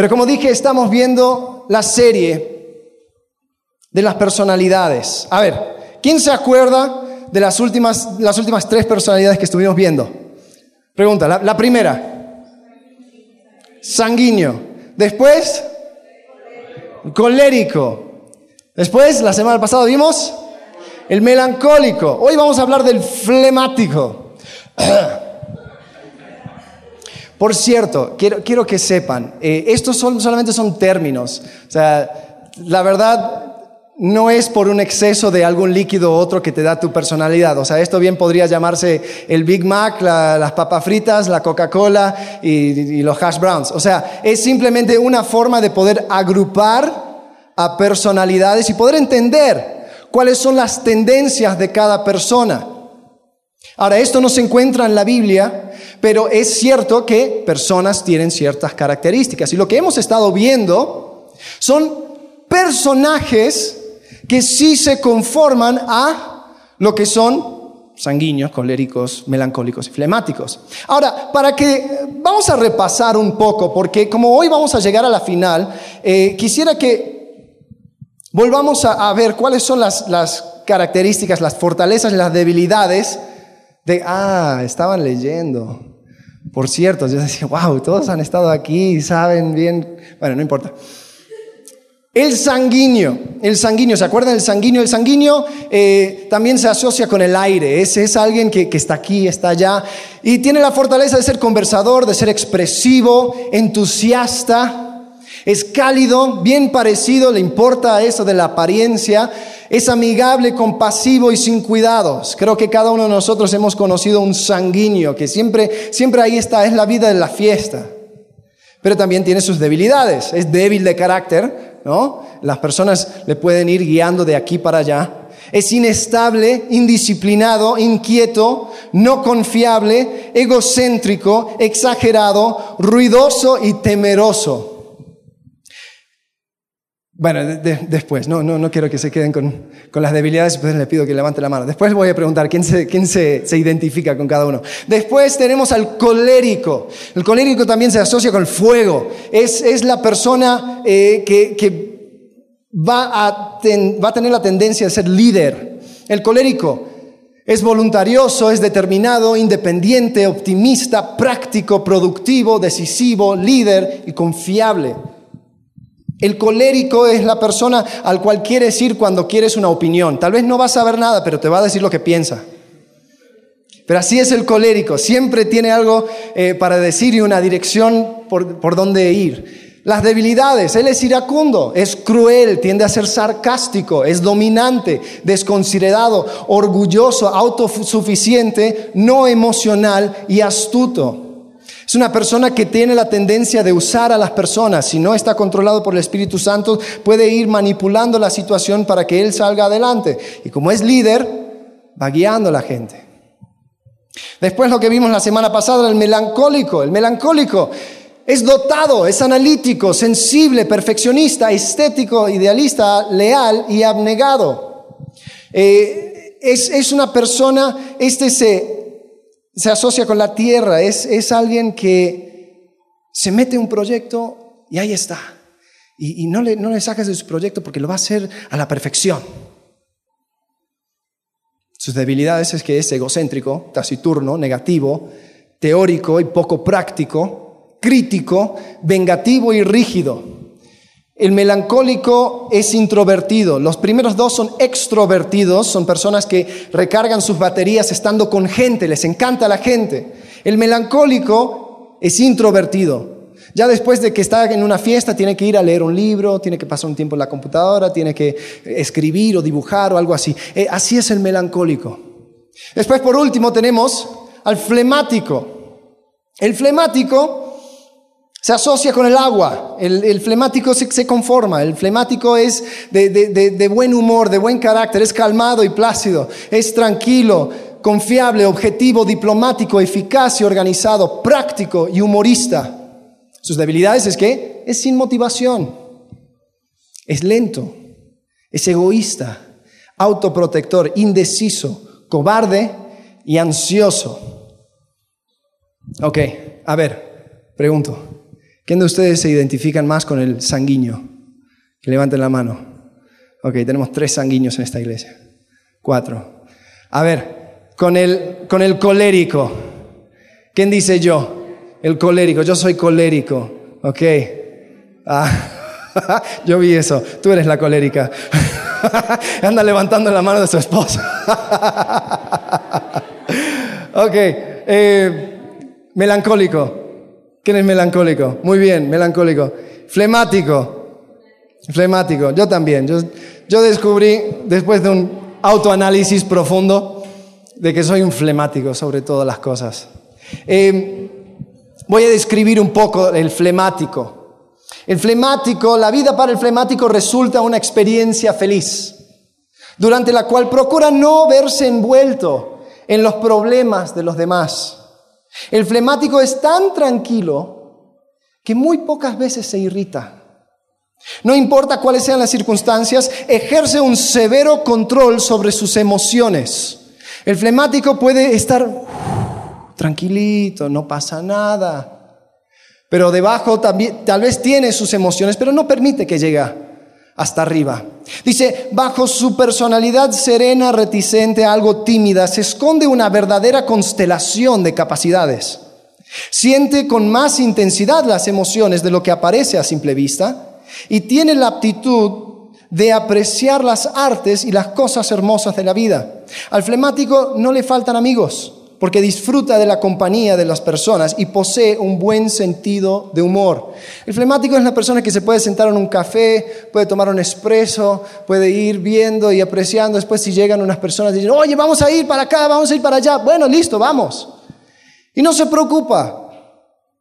Pero como dije, estamos viendo la serie de las personalidades. A ver, ¿quién se acuerda de las últimas, las últimas tres personalidades que estuvimos viendo? Pregunta, la, la primera. Sanguíneo. Después, colérico. Después, la semana pasada vimos el melancólico. Hoy vamos a hablar del flemático. Por cierto, quiero, quiero que sepan, eh, estos solamente son términos. O sea, la verdad no es por un exceso de algún líquido u otro que te da tu personalidad. O sea, esto bien podría llamarse el Big Mac, las papas fritas, la Coca-Cola y los hash browns. O sea, es simplemente una forma de poder agrupar a personalidades y poder entender cuáles son las tendencias de cada persona. Ahora, esto no se encuentra en la Biblia, pero es cierto que personas tienen ciertas características. Y lo que hemos estado viendo son personajes que sí se conforman a lo que son sanguíneos, coléricos, melancólicos y flemáticos. Ahora, para que vamos a repasar un poco, porque como hoy vamos a llegar a la final, eh, quisiera que Volvamos a, ver cuáles son las, características, las fortalezas las debilidades de, ah, estaban leyendo. Por cierto, yo decía, wow, todos han estado aquí, saben bien. Bueno, no importa. El sanguíneo, el sanguíneo, ¿se acuerdan del sanguíneo? El sanguíneo eh, también se asocia con el aire, es, es alguien que, que, está aquí, está allá, y tiene la fortaleza de ser conversador, de ser expresivo, entusiasta, es cálido, bien parecido, le importa eso de la apariencia, es amigable, compasivo y sin cuidados. Creo que cada uno de nosotros hemos conocido un sanguíneo que siempre, siempre ahí está, es la vida de la fiesta. Pero también tiene sus debilidades, es débil de carácter, ¿no? Las personas le pueden ir guiando de aquí para allá. Es inestable, indisciplinado, inquieto, no confiable, egocéntrico, exagerado, ruidoso y temeroso. Bueno, después, no, no, no quiero que se queden con, con las debilidades, pues les pido que levante la mano. Después voy a preguntar quién se, quién se, se, identifica con cada uno. Después tenemos al colérico. El colérico también se asocia con el fuego. Es, es la persona eh, que, que va, a va a tener la tendencia de ser líder. El colérico es voluntarioso, es determinado, independiente, optimista, práctico, productivo, decisivo, líder y confiable. El colérico es la persona al cual quieres ir cuando quieres una opinión. Tal vez no vas a saber nada, pero te va a decir lo que piensa. Pero así es el colérico, siempre tiene algo eh, para decir y una dirección por, por dónde ir. Las debilidades, él es iracundo, es cruel, tiende a ser sarcástico, es dominante, desconsiderado, orgulloso, autosuficiente, no emocional y astuto. Es una persona que tiene la tendencia de usar a las personas. Si no está controlado por el Espíritu Santo, puede ir manipulando la situación para que él salga adelante. Y como es líder, va guiando a la gente. Después lo que vimos la semana pasada, el melancólico. El melancólico es dotado, es analítico, sensible, perfeccionista, estético, idealista, leal y abnegado. Eh, es, es, una persona, este se se asocia con la tierra, es, es alguien que se mete un proyecto y ahí está. Y, no, le, no de su proyecto porque lo va a hacer a la perfección. Sus debilidades es que es egocéntrico, taciturno, negativo, teórico y poco práctico, crítico, vengativo y rígido. El melancólico es introvertido. Los primeros dos son extrovertidos, son personas que recargan sus baterías estando con gente, les encanta la gente. El melancólico es introvertido. Ya después de que está en una fiesta, tiene que ir a leer un libro, tiene que pasar un tiempo en la computadora, tiene que escribir o dibujar o algo así. Eh, así es el melancólico. Después, por último, tenemos al flemático. El flemático se asocia con el agua, el, flemático se, conforma, el flemático es de, buen humor, de buen carácter, es calmado y plácido, es tranquilo, confiable, objetivo, diplomático, eficaz y organizado, práctico y humorista. Sus debilidades es que es sin motivación, es lento, es egoísta, autoprotector, indeciso, cobarde y ansioso. Ok, a ver, pregunto. ¿Quién de ustedes se identifican más con el sanguíneo? Que levanten la mano. Ok, tenemos tres sanguíneos en esta iglesia. Cuatro. A ver, con el, con el colérico. ¿Quién dice yo? El colérico. Yo soy colérico. Ok. Ah, yo vi eso. Tú eres la colérica. Anda levantando la mano de su esposa. ok. Eh, melancólico. ¿Quién es melancólico? Muy bien, melancólico. Flemático. Flemático. Yo también. Yo, yo descubrí, después de un autoanálisis profundo, de que soy un flemático sobre todas las cosas. Eh, voy a describir un poco el flemático. El flemático, la vida para el flemático resulta una experiencia feliz, durante la cual procura no verse envuelto en los problemas de los demás. El flemático es tan tranquilo que muy pocas veces se irrita. No importa cuáles sean las circunstancias, ejerce un severo control sobre sus emociones. El flemático puede estar tranquilito, no pasa nada. Pero debajo también, tal vez tiene sus emociones, pero no permite que llegue hasta arriba. Dice, bajo su personalidad serena, reticente, algo tímida, se esconde una verdadera constelación de capacidades. Siente con más intensidad las emociones de lo que aparece a simple vista y tiene la aptitud de apreciar las artes y las cosas hermosas de la vida. Al flemático no le faltan amigos porque disfruta de la compañía de las personas y posee un buen sentido de humor. El flemático es la persona que se puede sentar en un café, puede tomar un espresso, puede ir viendo y apreciando. Después si llegan unas personas y dicen, oye, vamos a ir para acá, vamos a ir para allá. Bueno, listo, vamos. Y no se preocupa.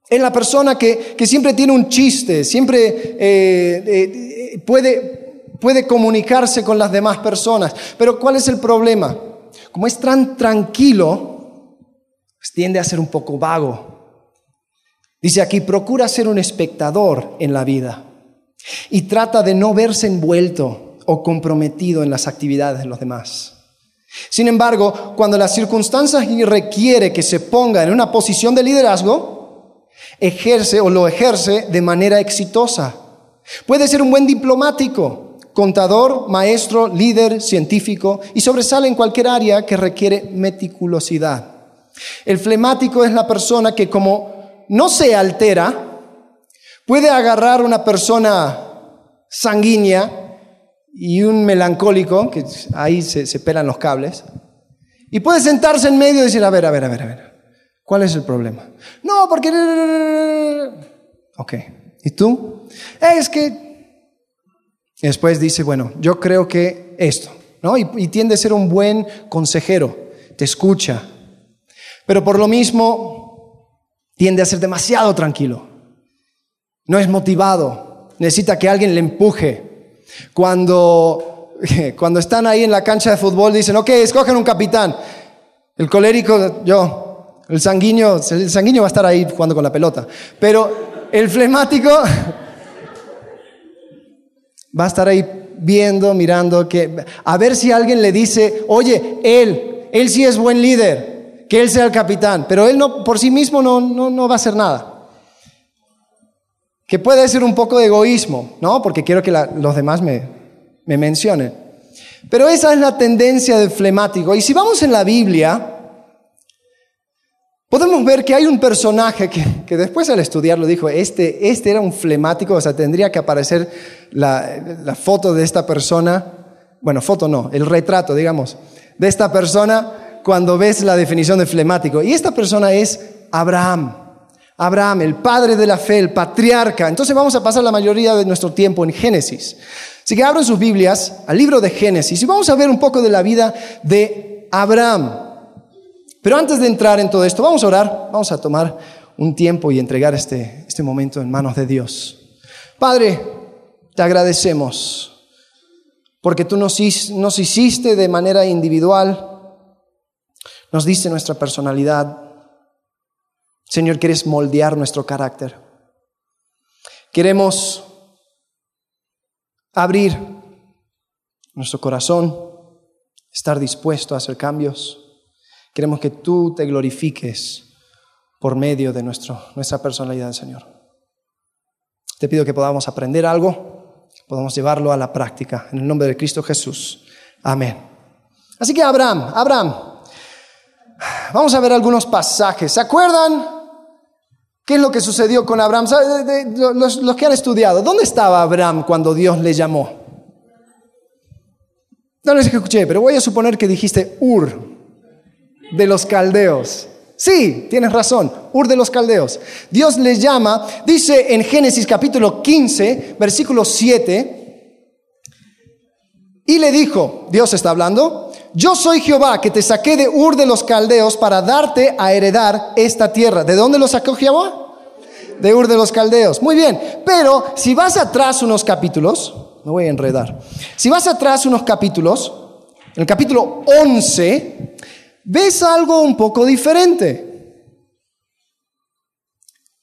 Es la persona que, siempre tiene un chiste, siempre eh, eh, puede, puede comunicarse con las demás personas. Pero ¿cuál es el problema? Como es tan tranquilo, tiende a ser un poco vago. Dice aquí, procura ser un espectador en la vida y trata de no verse envuelto o comprometido en las actividades de los demás. Sin embargo, cuando las circunstancias requiere que se ponga en una posición de liderazgo, ejerce o lo ejerce de manera exitosa. Puede ser un buen diplomático, contador, maestro, líder, científico y sobresale en cualquier área que requiere meticulosidad. El flemático es la persona que como no se altera, puede agarrar una persona sanguínea y un melancólico, que ahí se, pelan los cables, y puede sentarse en medio y decir, a ver, a ver, a ver, a ver, ¿cuál es el problema? No, porque... Ok, ¿y tú? Es que... Después dice, bueno, yo creo que esto, ¿no? y tiende a ser un buen consejero, te escucha, pero por lo mismo tiende a ser demasiado tranquilo. No es motivado, necesita que alguien le empuje. Cuando, cuando están ahí en la cancha de fútbol dicen, ok, escogen un capitán. El colérico, yo, el sanguíneo, el sanguíneo va a estar ahí jugando con la pelota. Pero el flemático va a estar ahí viendo, mirando, que, a ver si alguien le dice, oye, él, él sí es buen líder que él sea el capitán, pero él no, por sí mismo no, no, va a hacer nada. Que puede ser un poco de egoísmo, ¿no? Porque quiero que los demás me, me mencionen. Pero esa es la tendencia del flemático. Y si vamos en la Biblia, podemos ver que hay un personaje que, que, después al estudiarlo dijo, este, este era un flemático, o sea, tendría que aparecer la, la foto de esta persona, bueno, foto no, el retrato, digamos, de esta persona cuando ves la definición de flemático. Y esta persona es Abraham. Abraham, el padre de la fe, el patriarca. Entonces vamos a pasar la mayoría de nuestro tiempo en Génesis. Así que abren sus Biblias al libro de Génesis y vamos a ver un poco de la vida de Abraham. Pero antes de entrar en todo esto, vamos a orar, vamos a tomar un tiempo y entregar este, este momento en manos de Dios. Padre, te agradecemos porque tú nos hiciste de manera individual nos dice nuestra personalidad. Señor, quieres moldear nuestro carácter. Queremos abrir nuestro corazón, estar dispuesto a hacer cambios. Queremos que tú te glorifiques por medio de nuestro, nuestra personalidad, Señor. Te pido que podamos aprender algo, podamos llevarlo a la práctica. En el nombre de Cristo Jesús. Amén. Así que Abraham, Abraham, vamos a ver algunos pasajes. ¿Se acuerdan? ¿Qué es lo que sucedió con Abraham? Los, los que han estudiado, ¿dónde estaba Abraham cuando Dios le llamó? No les escuché, pero voy a suponer que dijiste Ur de los caldeos. Sí, tienes razón, Ur de los Caldeos. Dios les llama, dice en Génesis capítulo 15, versículo 7, y le dijo, Dios está hablando, yo soy Jehová que te saqué de Ur de los Caldeos para darte a heredar esta tierra. ¿De dónde lo sacó Jehová? De Ur de los Caldeos. Muy bien, pero si vas atrás unos capítulos, me voy a enredar, si vas atrás unos capítulos, en el capítulo 11, ves algo un poco diferente.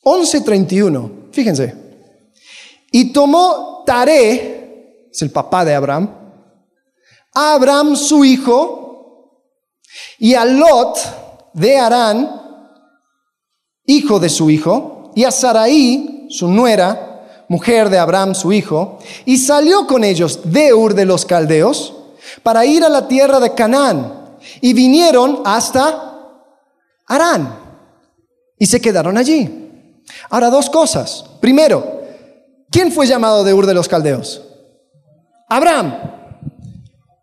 11.31, fíjense. Y tomó Taré, es el papá de Abraham, a Abraham su hijo, y a Lot de Arán, hijo de su hijo, y a Saraí, su nuera, mujer de Abraham su hijo, y salió con ellos de Ur de los Caldeos para ir a la tierra de Canaán y vinieron hasta Arán y se quedaron allí. Ahora, dos cosas. Primero, ¿quién fue llamado de Ur de los Caldeos? Abraham.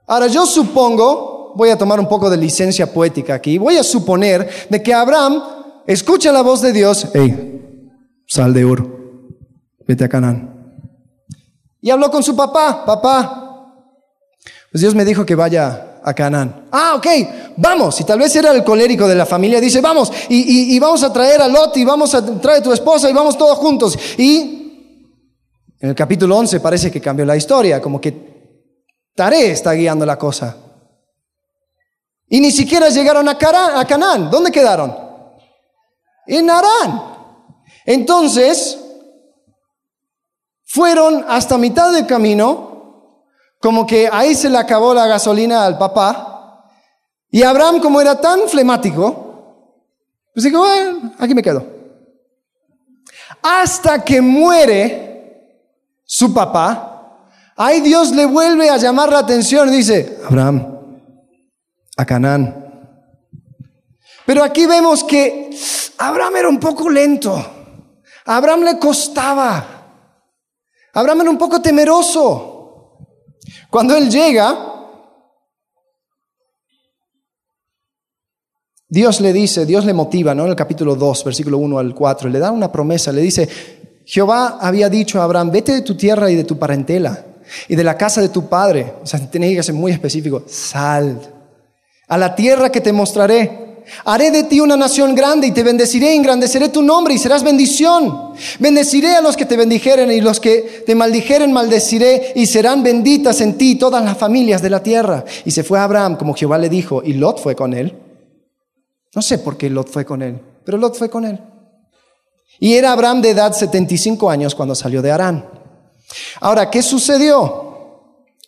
Ahora, yo supongo, voy a tomar un poco de licencia poética aquí, voy a suponer de que Abraham escucha la voz de Dios, hey, sal de Ur, vete a Canaán. Y habló con su papá, papá, pues Dios me dijo que vaya a Canaán. Ah, ok, vamos. Y tal vez era el colérico de la familia, dice, vamos, y, vamos a traer a Lot y vamos a traer a tu esposa y vamos todos juntos. Y en el capítulo 11 parece que cambió la historia, como que Taré está guiando la cosa. Y ni siquiera llegaron a, a Canaán. ¿Dónde quedaron? En Arán. Entonces, fueron hasta mitad del camino como que ahí se le acabó la gasolina al papá. Y Abraham, como era tan flemático, pues dijo, bueno, aquí me quedo. Hasta que muere su papá, ahí Dios le vuelve a llamar la atención y dice, Abraham, a Canaán. Pero aquí vemos que Abraham era un poco lento. A Abraham le costaba. Abraham era un poco temeroso. Cuando él llega, Dios le dice, Dios le motiva, ¿no? En el capítulo 2, versículo 1 al 4, le da una promesa, le dice, Jehová había dicho a Abraham, vete de tu tierra y de tu parentela y de la casa de tu padre, o sea, tiene que ser muy específico, sal a la tierra que te mostraré Haré de ti una nación grande y te bendeciré, engrandeceré tu nombre y serás bendición. Bendeciré a los que te bendijeren y los que te maldijeren maldeciré y serán benditas en ti todas las familias de la tierra. Y se fue Abraham como Jehová le dijo y Lot fue con él. No sé por qué Lot fue con él, pero Lot fue con él. Y era Abraham de edad 75 años cuando salió de Arán. Ahora, ¿qué sucedió?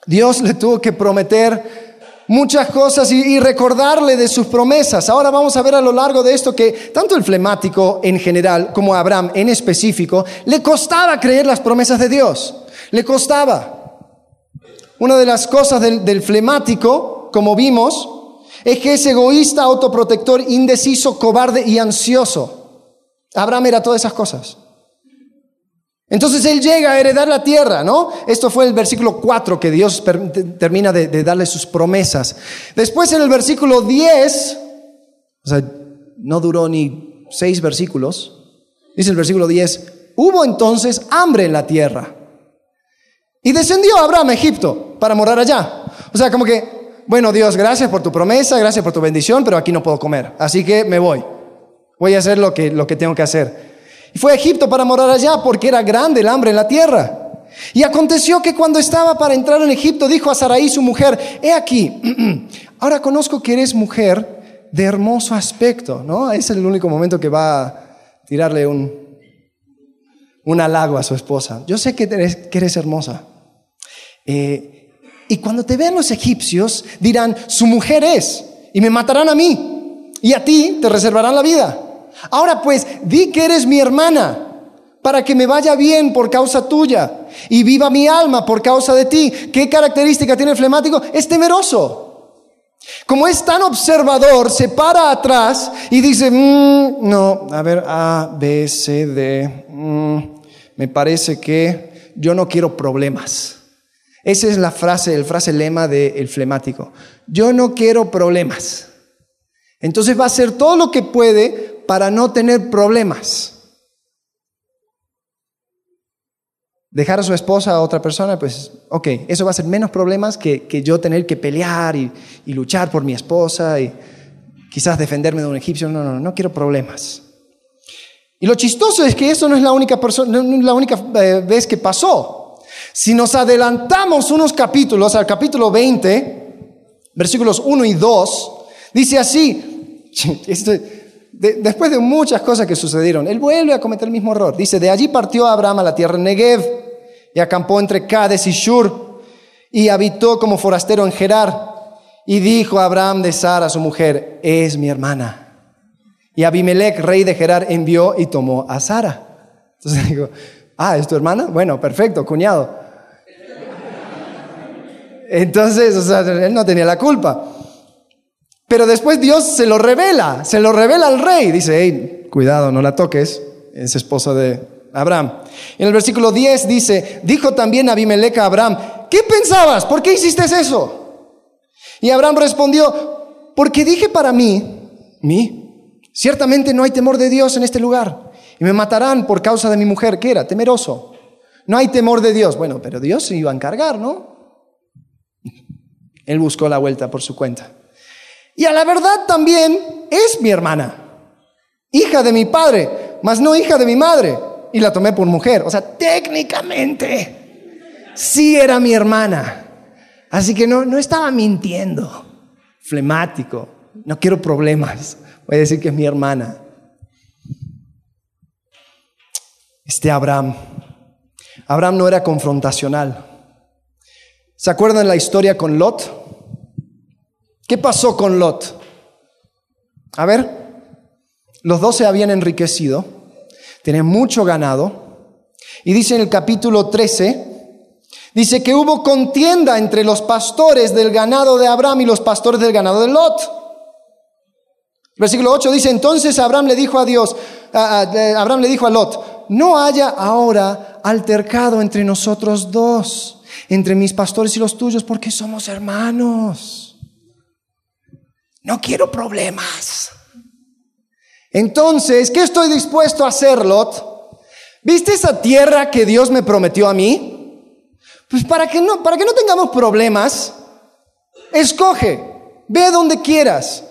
Dios le tuvo que prometer muchas cosas y, recordarle de sus promesas. Ahora vamos a ver a lo largo de esto que tanto el flemático en general como Abraham en específico le costaba creer las promesas de Dios. Le costaba. Una de las cosas del, del flemático, como vimos, es que es egoísta, autoprotector, indeciso, cobarde y ansioso. Abraham era todas esas cosas. Entonces él llega a heredar la tierra, ¿no? Esto fue el versículo 4 que Dios termina de, darle sus promesas. Después en el versículo 10, o sea, no duró ni seis versículos, dice el versículo 10, hubo entonces hambre en la tierra. Y descendió Abraham a Egipto para morar allá. O sea, como que, bueno Dios, gracias por tu promesa, gracias por tu bendición, pero aquí no puedo comer. Así que me voy. Voy a hacer lo que, lo que tengo que hacer. Y fue a Egipto para morar allá porque era grande el hambre en la tierra. Y aconteció que cuando estaba para entrar en Egipto, dijo a Saraí su mujer, he aquí, ahora conozco que eres mujer de hermoso aspecto, ¿no? Es el único momento que va a tirarle un, un halago a su esposa. Yo sé que eres, que eres hermosa. Eh, y cuando te vean los egipcios, dirán, su mujer es, y me matarán a mí, y a ti te reservarán la vida. Ahora pues, di que eres mi hermana, para que me vaya bien por causa tuya y viva mi alma por causa de ti. ¿Qué característica tiene el flemático? Es temeroso. Como es tan observador, se para atrás y dice, mm, no, a ver, A, B, C, D, mm, me parece que yo no quiero problemas. Esa es la frase, el frase lema del flemático. Yo no quiero problemas. Entonces va a hacer todo lo que puede para no tener problemas. dejar a su esposa a otra persona, pues, ok, eso va a ser menos problemas que, yo tener que pelear y, luchar por mi esposa y quizás defenderme de un egipcio. No, no, no quiero problemas. Y lo chistoso es que eso no es la única, persona, no es la única eh, vez que pasó. Si nos adelantamos unos capítulos al capítulo 20, versículos 1 y 2, dice así, después de muchas cosas que sucedieron, él vuelve a cometer el mismo error. Dice, de allí partió Abraham a la tierra Negev y acampó entre Cades y Shur y habitó como forastero en Gerar. Y dijo a Abraham de Sara, su mujer, es mi hermana. Y Abimelech, rey de Gerar, envió y tomó a Sara. Entonces digo, ah, ¿es tu hermana? Bueno, perfecto, cuñado. Entonces, o sea, él no tenía la culpa. Pero después Dios se lo revela, se lo revela al rey. Dice, hey, cuidado, no la toques, es esposa de Abraham. En el versículo 10 dice, dijo también Abimelech a Abraham, ¿qué pensabas? ¿Por qué hiciste eso? Y Abraham respondió, porque dije para mí, mí, ciertamente no hay temor de Dios en este lugar, y me matarán por causa de mi mujer, que era temeroso. No hay temor de Dios. Bueno, pero Dios se iba a encargar, ¿no? Él buscó la vuelta por su cuenta. Y a la verdad también es mi hermana, hija de mi padre, mas no hija de mi madre y la tomé por mujer. O sea, técnicamente sí era mi hermana. Así que no, no estaba mintiendo. Flemático. No quiero problemas. Voy a decir que es mi hermana. Este Abraham. Abraham no era confrontacional. ¿Se acuerdan la historia con Lot? ¿Qué pasó con Lot? A ver, los dos se habían enriquecido tiene mucho ganado. Y dice en el capítulo 13, dice que hubo contienda entre los pastores del ganado de Abraham y los pastores del ganado de Lot. Versículo 8 dice, entonces Abraham le dijo a Dios, Abraham le dijo a Lot, no haya ahora altercado entre nosotros dos, entre mis pastores y los tuyos, porque somos hermanos. No quiero problemas. Entonces, ¿qué estoy dispuesto a hacer, Lot? ¿Viste esa tierra que Dios me prometió a mí? Pues para que no, para que no tengamos problemas, escoge, ve donde quieras,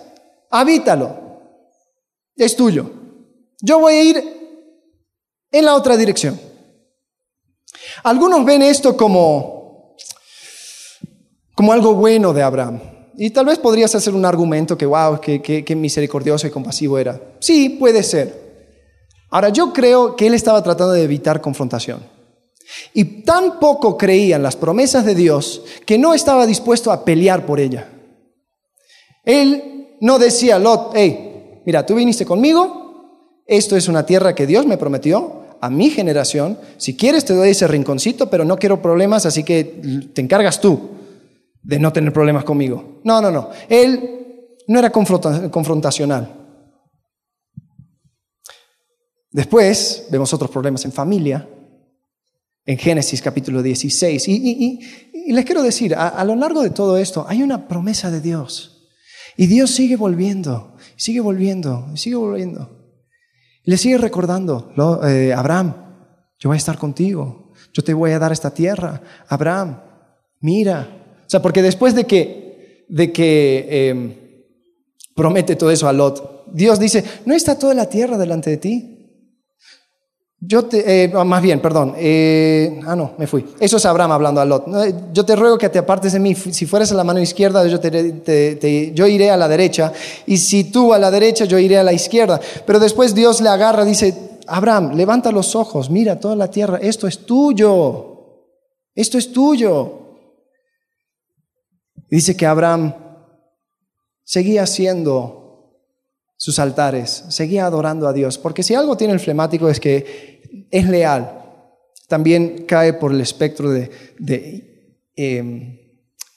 habítalo, es tuyo. Yo voy a ir en la otra dirección. Algunos ven esto como, como algo bueno de Abraham. Y tal vez podrías hacer un argumento que, wow, que, misericordioso y compasivo era. Sí, puede ser. Ahora, yo creo que él estaba tratando de evitar confrontación. Y tan poco creía en las promesas de Dios que no estaba dispuesto a pelear por ella. Él no decía, Lot, hey, mira, tú viniste conmigo, esto es una tierra que Dios me prometió a mi generación, si quieres te doy ese rinconcito, pero no quiero problemas, así que te encargas tú de no tener problemas conmigo. No, no, no. Él no era confrontacional. Después vemos otros problemas en familia, en Génesis capítulo 16. Y, les quiero decir, a, lo largo de todo esto hay una promesa de Dios. Y Dios sigue volviendo, sigue volviendo, sigue volviendo. Le sigue recordando, eh, Abraham, yo voy a estar contigo, yo te voy a dar esta tierra. Abraham, mira, o sea, porque después de que, de que em, promete todo eso a Lot, Dios dice, ¿no está toda la tierra delante de ti? Yo te, eh, más bien, perdón, eh, ah no, me fui. Eso es Abraham hablando a Lot. Yo te ruego que te apartes de mí. Si fueras a la mano izquierda, yo, yo iré a la derecha. Y si tú a la derecha, yo iré a la izquierda. Pero después Dios le agarra, dice, Abraham, levanta los ojos, mira toda la tierra, esto es tuyo. Esto es tuyo dice que Abraham seguía haciendo sus altares, seguía adorando a Dios, porque si algo tiene el flemático es que es leal, también cae por el espectro de, em,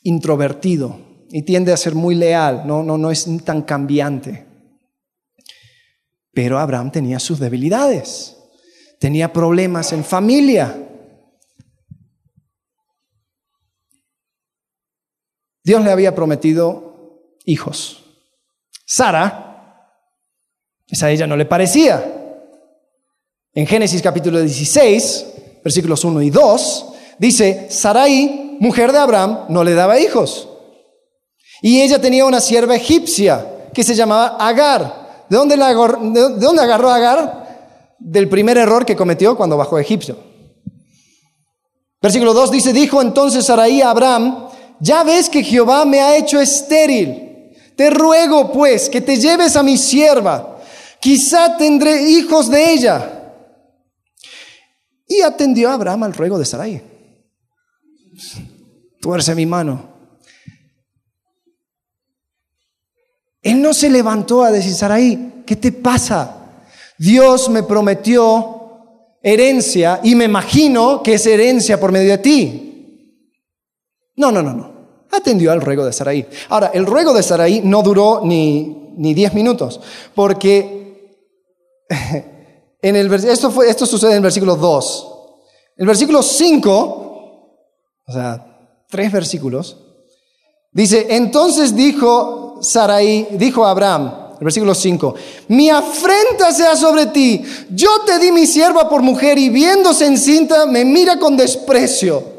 introvertido y tiende a ser muy leal, no, no, no es tan cambiante. Pero Abraham tenía sus debilidades, tenía problemas en familia. Dios le había prometido hijos. Sara, esa a ella no le parecía. En Génesis capítulo 16, versículos 1 y 2, dice, Sarai, mujer de Abraham, no le daba hijos. Y ella tenía una sierva egipcia que se llamaba Agar. ¿De dónde, la ¿De dónde agarró Agar? Del primer error que cometió cuando bajó a Egipcio. Versículo 2 dice, dijo entonces Sarai a Abraham, ya ves que Jehová me ha hecho estéril. Te ruego pues que te lleves a mi sierva. Quizá tendré hijos de ella. Y atendió a Abraham al ruego de Sarai. Tuerce mi mano. Él no se levantó a decir, Sarai, ¿qué te pasa? Dios me prometió herencia y me imagino que es herencia por medio de ti. No, no, no, no. Atendió al ruego de Sarai. Ahora, el ruego de Sarai no duró ni, ni diez minutos, porque en el, esto, fue, esto sucede en el versículo 2. El versículo 5, o sea, tres versículos, dice, entonces dijo Sarai, dijo Abraham, el versículo 5, mi afrenta sea sobre ti, yo te di mi sierva por mujer y viéndose encinta me mira con desprecio.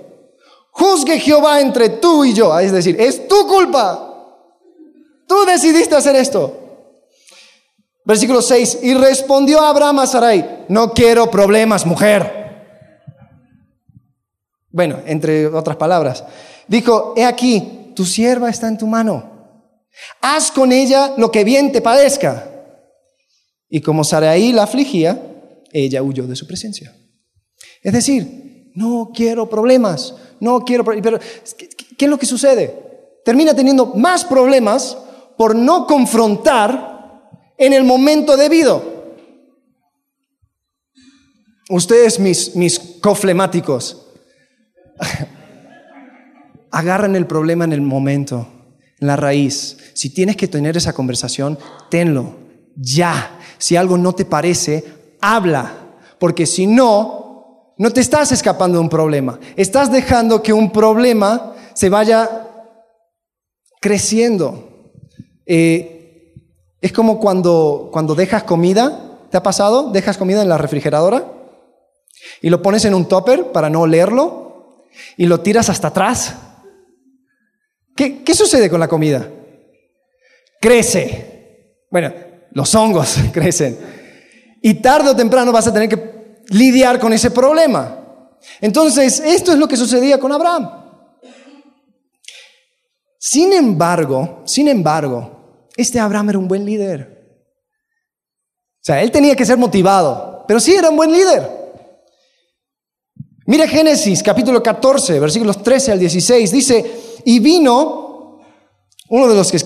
Juzgue Jehová entre tú y yo, es decir, es tu culpa. Tú decidiste hacer esto. Versículo 6, y respondió Abraham a Sarai, no quiero problemas, mujer. Bueno, entre otras palabras, dijo, he aquí, tu sierva está en tu mano. Haz con ella lo que bien te parezca. Y como Sarai la afligía, ella huyó de su presencia. Es decir, no quiero problemas, no quiero Pero, ¿qué es lo que sucede? Termina teniendo más problemas por no confrontar en el momento debido. Ustedes, mis, mis coflemáticos, Agarran el problema en el momento, en la raíz. Si tienes que tener esa conversación, tenlo. Ya. Si algo no te parece, habla. Porque si no, no te estás escapando de un problema. Estás dejando que un problema se vaya creciendo. Eh, es como cuando, cuando dejas comida. ¿Te ha pasado? Dejas comida en la refrigeradora y lo pones en un topper para no olerlo y lo tiras hasta atrás, ¿qué, sucede con la comida? Crece. Bueno, los hongos crecen. Y tarde o temprano vas a tener que lidiar con ese problema. Entonces, esto es lo que sucedía con Abraham. Sin embargo, sin embargo, este Abraham era un buen líder. O sea, él tenía que ser motivado, pero sí era un buen líder. Mira Génesis capítulo 14, versículos 13 al 16, dice, y vino uno de los que,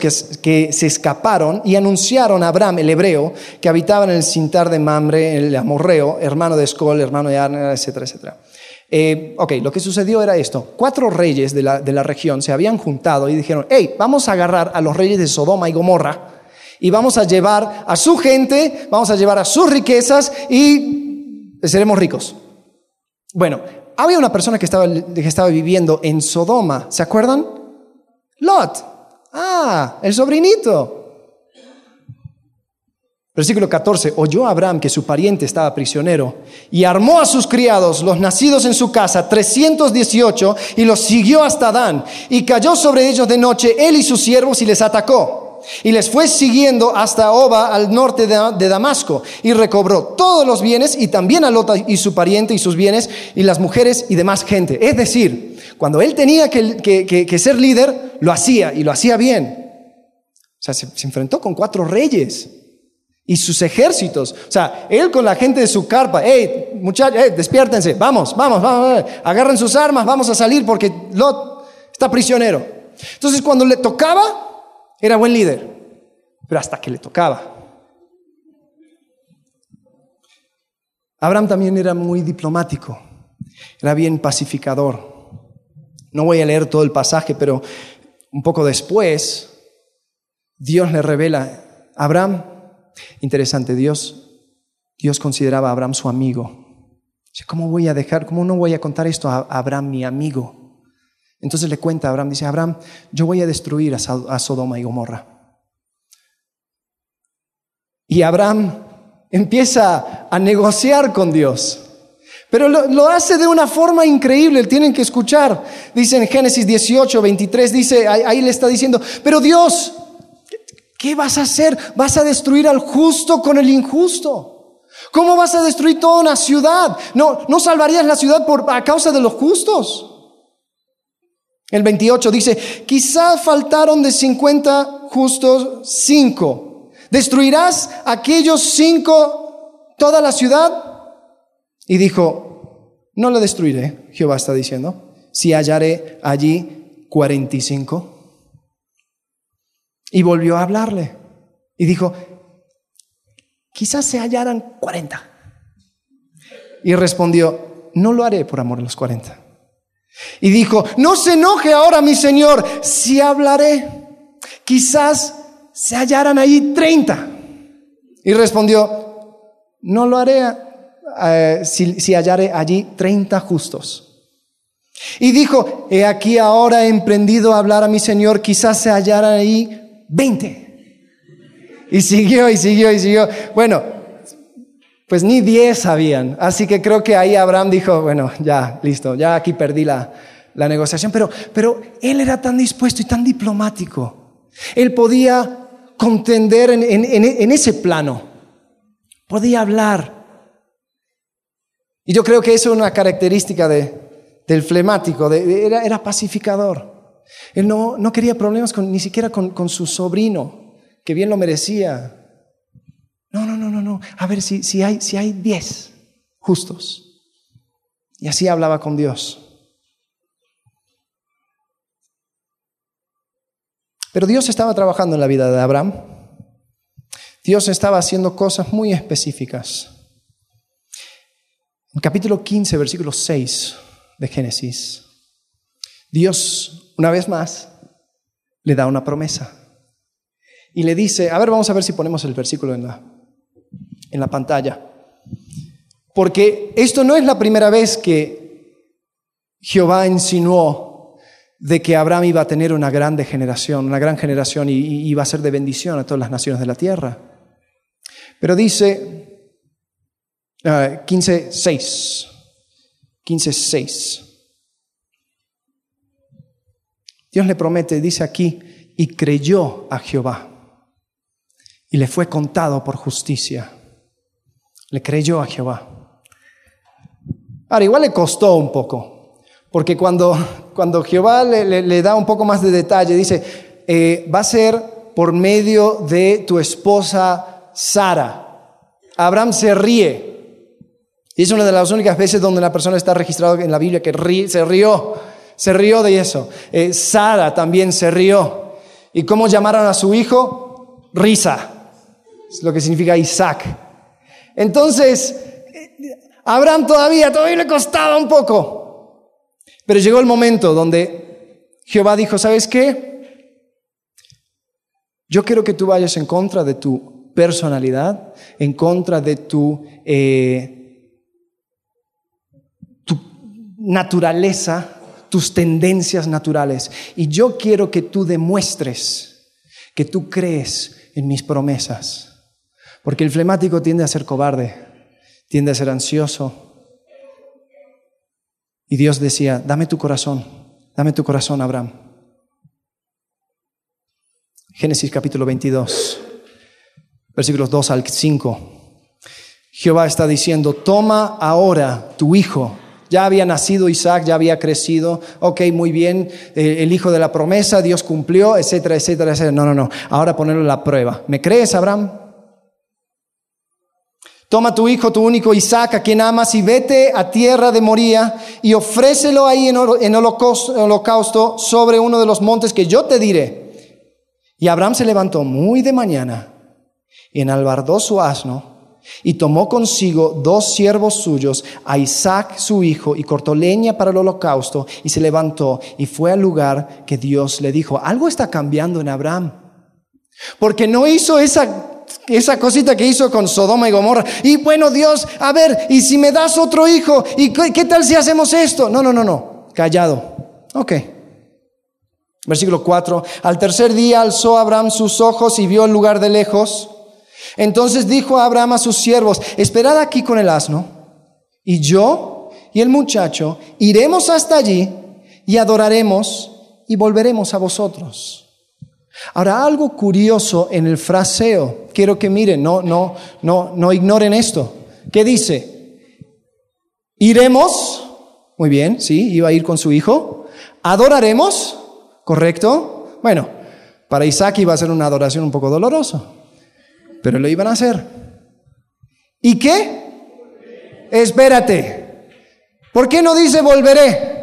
que, se escaparon y anunciaron a Abraham, el hebreo, que habitaba en el cintar de Mamre, el amorreo, hermano de Escol, hermano de Arner, etcétera, etcétera. Eh, ok, lo que sucedió era esto. Cuatro reyes de la, de la región se habían juntado y dijeron, hey, vamos a agarrar a los reyes de Sodoma y Gomorra y vamos a llevar a su gente, vamos a llevar a sus riquezas y seremos ricos. Bueno, había una persona que estaba, que estaba viviendo en Sodoma, ¿se acuerdan? Lot. Ah, el sobrinito. Versículo 14, oyó Abraham que su pariente estaba prisionero y armó a sus criados, los nacidos en su casa, 318, y los siguió hasta Dan, y cayó sobre ellos de noche él y sus siervos y les atacó y les fue siguiendo hasta Oba al norte de, Damasco y recobró todos los bienes y también a Lot y su pariente y sus bienes y las mujeres y demás gente. Es decir, cuando él tenía que, ser líder, lo hacía y lo hacía bien. O sea, se, enfrentó con cuatro reyes y sus ejércitos. O sea, él con la gente de su carpa, hey, muchachos, hey, despiértense, vamos, vamos, vamos, agarren sus armas, vamos a salir porque Lot está prisionero. Entonces, cuando le tocaba, era buen líder, pero hasta que le tocaba. Abraham también era muy diplomático, era bien pacificador. No voy a leer todo el pasaje, pero un poco después, Dios le revela, Abraham, interesante, Dios, Dios consideraba a Abraham su amigo. ¿Cómo voy a dejar, cómo no voy a contar esto a Abraham, mi amigo? Entonces le cuenta a Abraham, dice, Abraham, yo voy a destruir a Sodoma y Gomorra. Y Abraham empieza a negociar con Dios. Pero lo, hace de una forma increíble, tienen que escuchar. Dice en Génesis 18, 23, dice, ahí, le está diciendo, pero Dios, ¿qué vas a hacer? ¿Vas a destruir al justo con el injusto? ¿Cómo vas a destruir toda una ciudad? No, no salvarías la ciudad por, a causa de los justos. El 28 dice, quizá faltaron de 50 justos 5. ¿Destruirás aquellos cinco toda la ciudad? Y dijo, no la destruiré, Jehová está diciendo, si hallaré allí 45. Y volvió a hablarle. Y dijo, quizás se hallaran 40. Y respondió, no lo haré por amor a los 40. Y dijo, no se enoje ahora mi Señor, si hablaré, quizás se hallaran ahí 30. Y respondió, no lo haré eh, si, si hallare allí treinta justos. Y dijo, he aquí ahora he emprendido a hablar a mi Señor, quizás se hallaran ahí veinte. Y siguió y siguió y siguió. Bueno, pues ni diez habían. Así que creo que ahí Abraham dijo, bueno, ya, listo, ya aquí perdí la, la negociación. Pero, pero él era tan dispuesto y tan diplomático. Él podía contender en, en, ese plano. Podía hablar y yo creo que eso es una característica del flemático, era, pacificador. Él no, no quería problemas ni siquiera con, su sobrino, que bien lo merecía. No, no, no, no, no. A ver si, si, hay, si hay diez justos. Y así hablaba con Dios. Pero Dios estaba trabajando en la vida de Abraham. Dios estaba haciendo cosas muy específicas. En capítulo 15, versículo 6 de Génesis, Dios, una vez más, le da una promesa. Y le dice, a ver, vamos a ver si ponemos el versículo en la, en la pantalla. Porque esto no es la primera vez que Jehová insinuó de que Abraham iba a tener una grande generación, una gran generación y, iba a ser de bendición a todas las naciones de la tierra. Pero dice, 15, 6. 15, 6. Dios le promete, dice aquí, y creyó a Jehová. Y le fue contado por justicia. Le creyó a Jehová. Ahora, igual le costó un poco, porque cuando, cuando Jehová le, da un poco más de detalle, dice, eh, va a ser por medio de tu esposa Sara. Abraham se ríe, y es una de las únicas veces donde la persona está registrada en la Biblia que se rió, se rió de eso. Eh, Sara también se rió. ¿Y cómo llamaron a su hijo? Risa. Es lo que significa Isaac. Entonces, Abraham todavía, todavía le costaba un poco. Pero llegó el momento donde Jehová dijo, ¿sabes qué? Yo quiero que tú vayas en contra de tu personalidad, en contra de tu... Eh, naturaleza, tus tendencias naturales. Y yo quiero que tú demuestres que tú crees en mis promesas. Porque el flemático tiende a ser cobarde, tiende a ser ansioso. Y Dios decía, dame tu corazón, dame tu corazón, Abraham. Génesis capítulo 22, versículos 2 al 5. Jehová está diciendo, toma ahora tu hijo ya había nacido Isaac, ya había crecido, ok, muy bien, eh, el hijo de la promesa, Dios cumplió, etcétera, etcétera, etcétera. No, no, no, ahora ponerlo a la prueba. ¿Me crees, Abraham? Toma tu hijo, tu único Isaac, a quien amas, y vete a tierra de Moría y ofrécelo ahí en, holocausto sobre uno de los montes que yo te diré. Y Abraham se levantó muy de mañana y enalbardó su asno Y tomó consigo dos siervos suyos, a Isaac su hijo, y cortó leña para el holocausto, y se levantó y fue al lugar que Dios le dijo. Algo está cambiando en Abraham. Porque no hizo esa esa cosita que hizo con Sodoma y Gomorra. Y bueno, Dios, a ver, y si me das otro hijo, ¿y qué, tal si hacemos esto? No, no, no, no, callado. Ok. Versículo 4. Al tercer día alzó Abraham sus ojos y vio el lugar de lejos. Entonces dijo Abraham a sus siervos, esperad aquí con el asno, y yo y el muchacho iremos hasta allí y adoraremos y volveremos a vosotros. Ahora, algo curioso en el fraseo, quiero que miren, no, no, no, no ignoren esto. ¿Qué dice? Iremos, muy bien, sí, iba a ir con su hijo. Adoraremos, ¿correcto? Bueno, para Isaac iba a ser una adoración un poco dolorosa, pero lo iban a hacer. ¿Y qué? Espérate. ¿Por qué no dice volveré?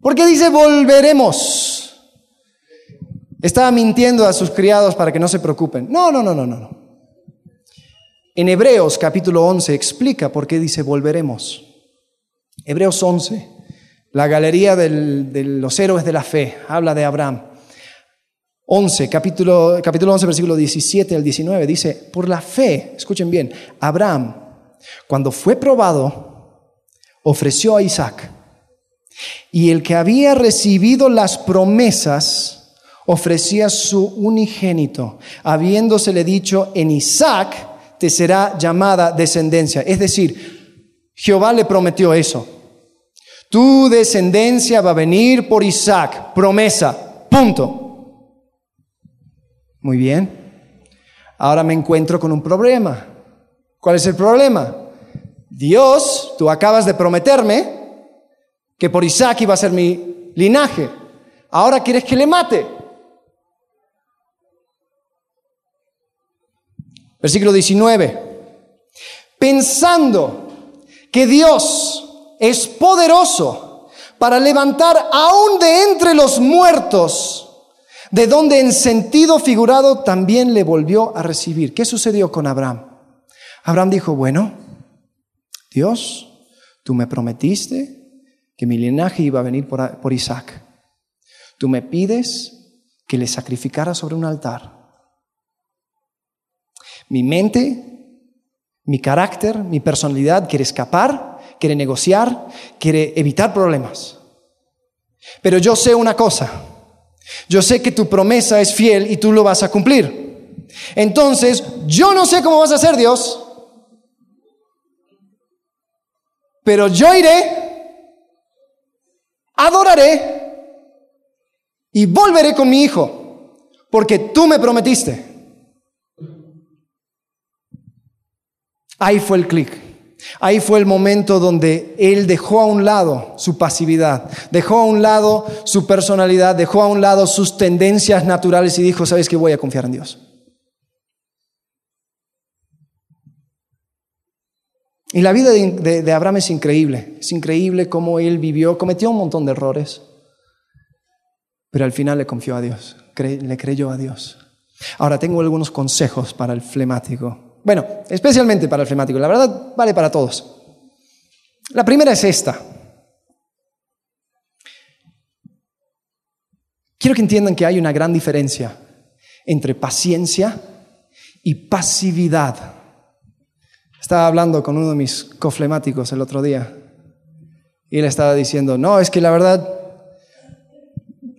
¿Por qué dice volveremos? Estaba mintiendo a sus criados para que no se preocupen. No, no, no, no, no. En Hebreos capítulo 11 explica por qué dice volveremos. Hebreos 11, la galería de los héroes de la fe, habla de Abraham. 11, capítulo, capítulo 11, versículo 17 al 19, dice, por la fe, escuchen bien, Abraham, cuando fue probado, ofreció a Isaac. Y el que había recibido las promesas, ofrecía su unigénito, habiéndosele dicho, en Isaac te será llamada descendencia. Es decir, Jehová le prometió eso. Tu descendencia va a venir por Isaac, promesa, punto. Muy bien. Ahora me encuentro con un problema. ¿Cuál es el problema? Dios, tú acabas de prometerme que por Isaac iba a ser mi linaje. Ahora quieres que le mate. Versículo 19. Pensando que Dios es poderoso para levantar aún de entre los muertos, de donde en sentido figurado también le volvió a recibir. ¿Qué sucedió con Abraham? Abraham dijo, bueno, Dios, tú me prometiste que mi linaje iba a venir por, por Isaac. Tú me pides que le sacrificara sobre un altar. Mi mente, mi carácter, mi personalidad quiere escapar, quiere negociar, quiere evitar problemas. Pero yo sé una cosa, yo sé que tu promesa es fiel y tú lo vas a cumplir. Entonces, yo no sé cómo vas a hacer Dios, pero yo iré, adoraré y volveré con mi hijo, porque tú me prometiste. Ahí fue el clic. Ahí fue el momento donde él dejó a un lado su pasividad, dejó a un lado su personalidad, dejó a un lado sus tendencias naturales y dijo, ¿sabes qué? Voy a confiar en Dios. Y la vida de, Abraham es increíble, es increíble cómo él vivió, cometió un montón de errores, pero al final le confió a Dios, le creyó a Dios. Ahora tengo algunos consejos para el flemático. Bueno, especialmente para el flemático, la verdad vale para todos. La primera es esta. Quiero que entiendan que hay una gran diferencia entre paciencia y pasividad. Estaba hablando con uno de mis coflemáticos el otro día y él estaba diciendo, no, es que la verdad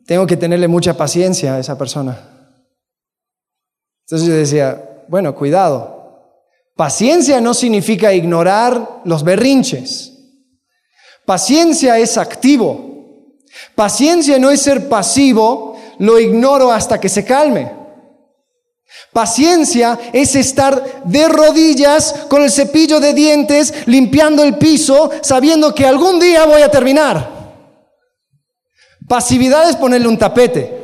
tengo que tenerle mucha paciencia a esa persona. Entonces yo decía, bueno, cuidado, Paciencia no significa ignorar los berrinches. Paciencia es activo. Paciencia no es ser pasivo, lo ignoro hasta que se calme. Paciencia es estar de rodillas con el cepillo de dientes, limpiando el piso, sabiendo que algún día voy a terminar. Pasividad es ponerle un tapete.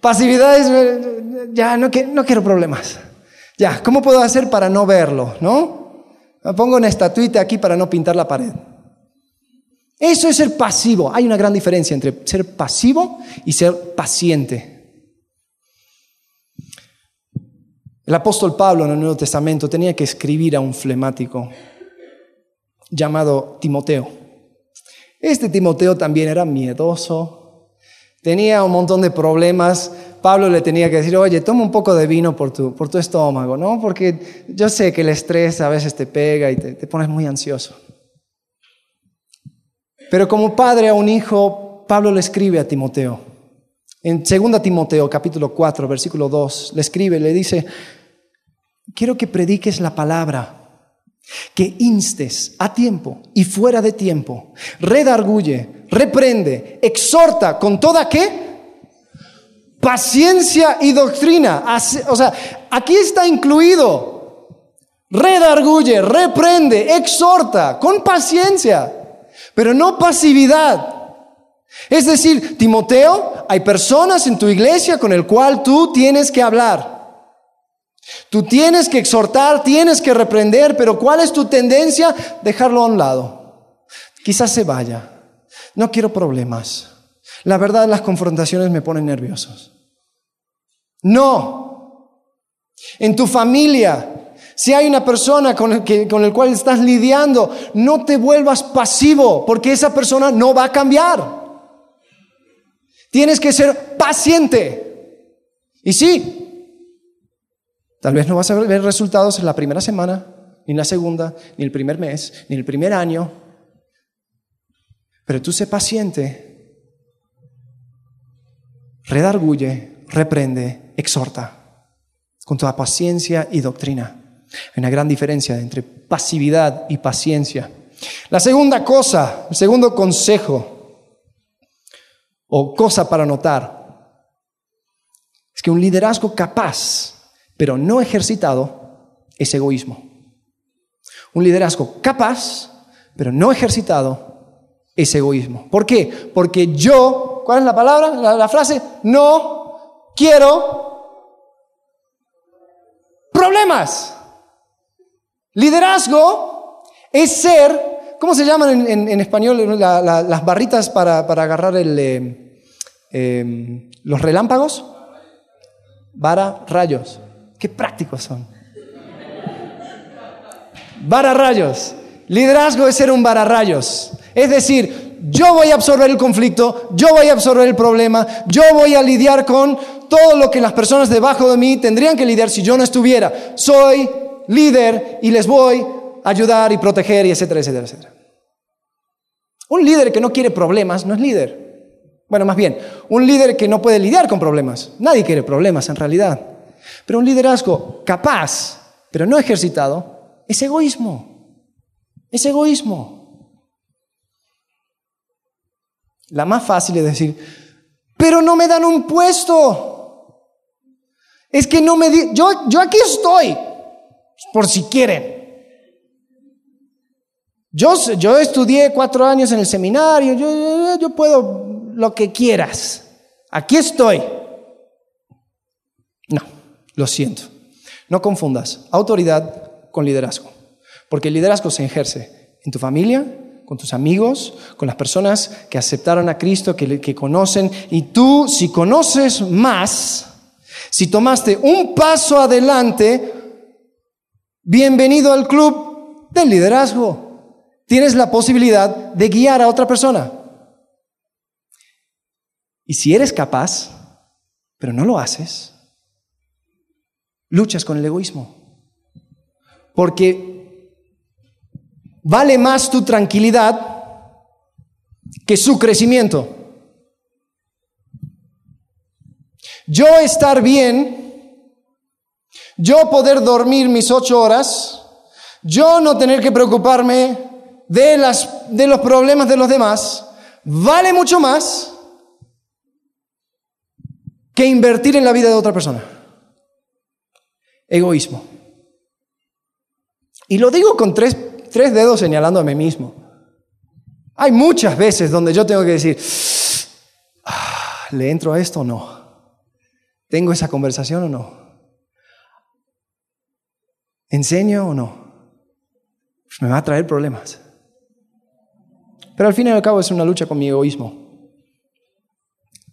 Pasividad es, ya, no, no quiero problemas. Ya, ¿cómo puedo hacer para no verlo? ¿No? Me pongo una estatuita aquí para no pintar la pared. Eso es ser pasivo. Hay una gran diferencia entre ser pasivo y ser paciente. El apóstol Pablo en el Nuevo Testamento tenía que escribir a un flemático llamado Timoteo. Este Timoteo también era miedoso, tenía un montón de problemas. Pablo le tenía que decir, oye, toma un poco de vino por tu, estómago, ¿no? Porque yo sé que el estrés a veces te pega y te, te pones muy ansioso. Pero como padre a un hijo, Pablo le escribe a Timoteo. En 2 Timoteo capítulo 4, versículo 2, le escribe, le dice, quiero que prediques la palabra que instes a tiempo y fuera de tiempo, redarguye, reprende, exhorta con toda qué? Paciencia y doctrina. O sea, aquí está incluido. Redarguye, reprende, exhorta con paciencia, pero no pasividad. Es decir, Timoteo, hay personas en tu iglesia con el cual tú tienes que hablar. Tú tienes que exhortar, tienes que reprender, pero ¿cuál es tu tendencia? Dejarlo a un lado. Quizás se vaya. No quiero problemas. La verdad, las confrontaciones me ponen nerviosos. No. En tu familia, si hay una persona con el, con el cual estás lidiando, no te vuelvas pasivo, porque esa persona no va a cambiar. Tienes que ser paciente. Y sí, Tal vez no vas a ver resultados en la primera semana, ni en la segunda, ni el primer mes, ni el primer año. Pero tú sé paciente, redarguye, reprende, exhorta, con toda paciencia y doctrina. Hay una gran diferencia entre pasividad y paciencia. La segunda cosa, el segundo consejo o cosa para notar, es que un liderazgo capaz pero no ejercitado, es egoísmo. Un liderazgo capaz, pero no ejercitado, es egoísmo. ¿Por qué? Porque yo, ¿cuál es la palabra? La, frase, no quiero problemas. Liderazgo es ser, ¿cómo se llaman en, español las barritas para, agarrar el, eh, eh, los relámpagos? Vara rayos. Qué prácticos son. Vararrayos. Liderazgo es ser un vararrayos. Es decir, yo voy a absorber el conflicto, yo voy a absorber el problema, yo voy a lidiar con todo lo que las personas debajo de mí tendrían que lidiar si yo no estuviera. Soy líder y les voy a ayudar y proteger y etcétera, etcétera, etcétera. Un líder que no quiere problemas no es líder. Bueno, más bien, un líder que no puede lidiar con problemas. Nadie quiere problemas en realidad. Pero un liderazgo capaz, pero no ejercitado, es egoísmo. Es egoísmo. La más fácil es decir, pero no me dan un puesto. Es que no me di yo, yo aquí estoy, por si quieren. Yo, yo estudié cuatro años en el seminario, yo, yo puedo lo que quieras. Aquí estoy. Lo siento. No confundas autoridad con liderazgo, porque el liderazgo se ejerce en tu familia, con tus amigos, con las personas que aceptaron a Cristo, que, que conocen, y tú si conoces más, si tomaste un paso adelante, bienvenido al club del liderazgo. Tienes la posibilidad de guiar a otra persona. Y si eres capaz, pero no lo haces, luchas con el egoísmo. Porque vale más tu tranquilidad que su crecimiento. Yo estar bien, yo poder dormir mis ocho horas, yo no tener que preocuparme de, las, de los problemas de los demás, vale mucho más que invertir en la vida de otra persona. Egoísmo. Y lo digo con tres, tres dedos señalando a mí mismo. Hay muchas veces donde yo tengo que decir, ah, ¿le entro a esto o no? ¿Tengo esa conversación o no? ¿Enseño o no? Pues me va a traer problemas. Pero al fin y al cabo es una lucha con mi egoísmo.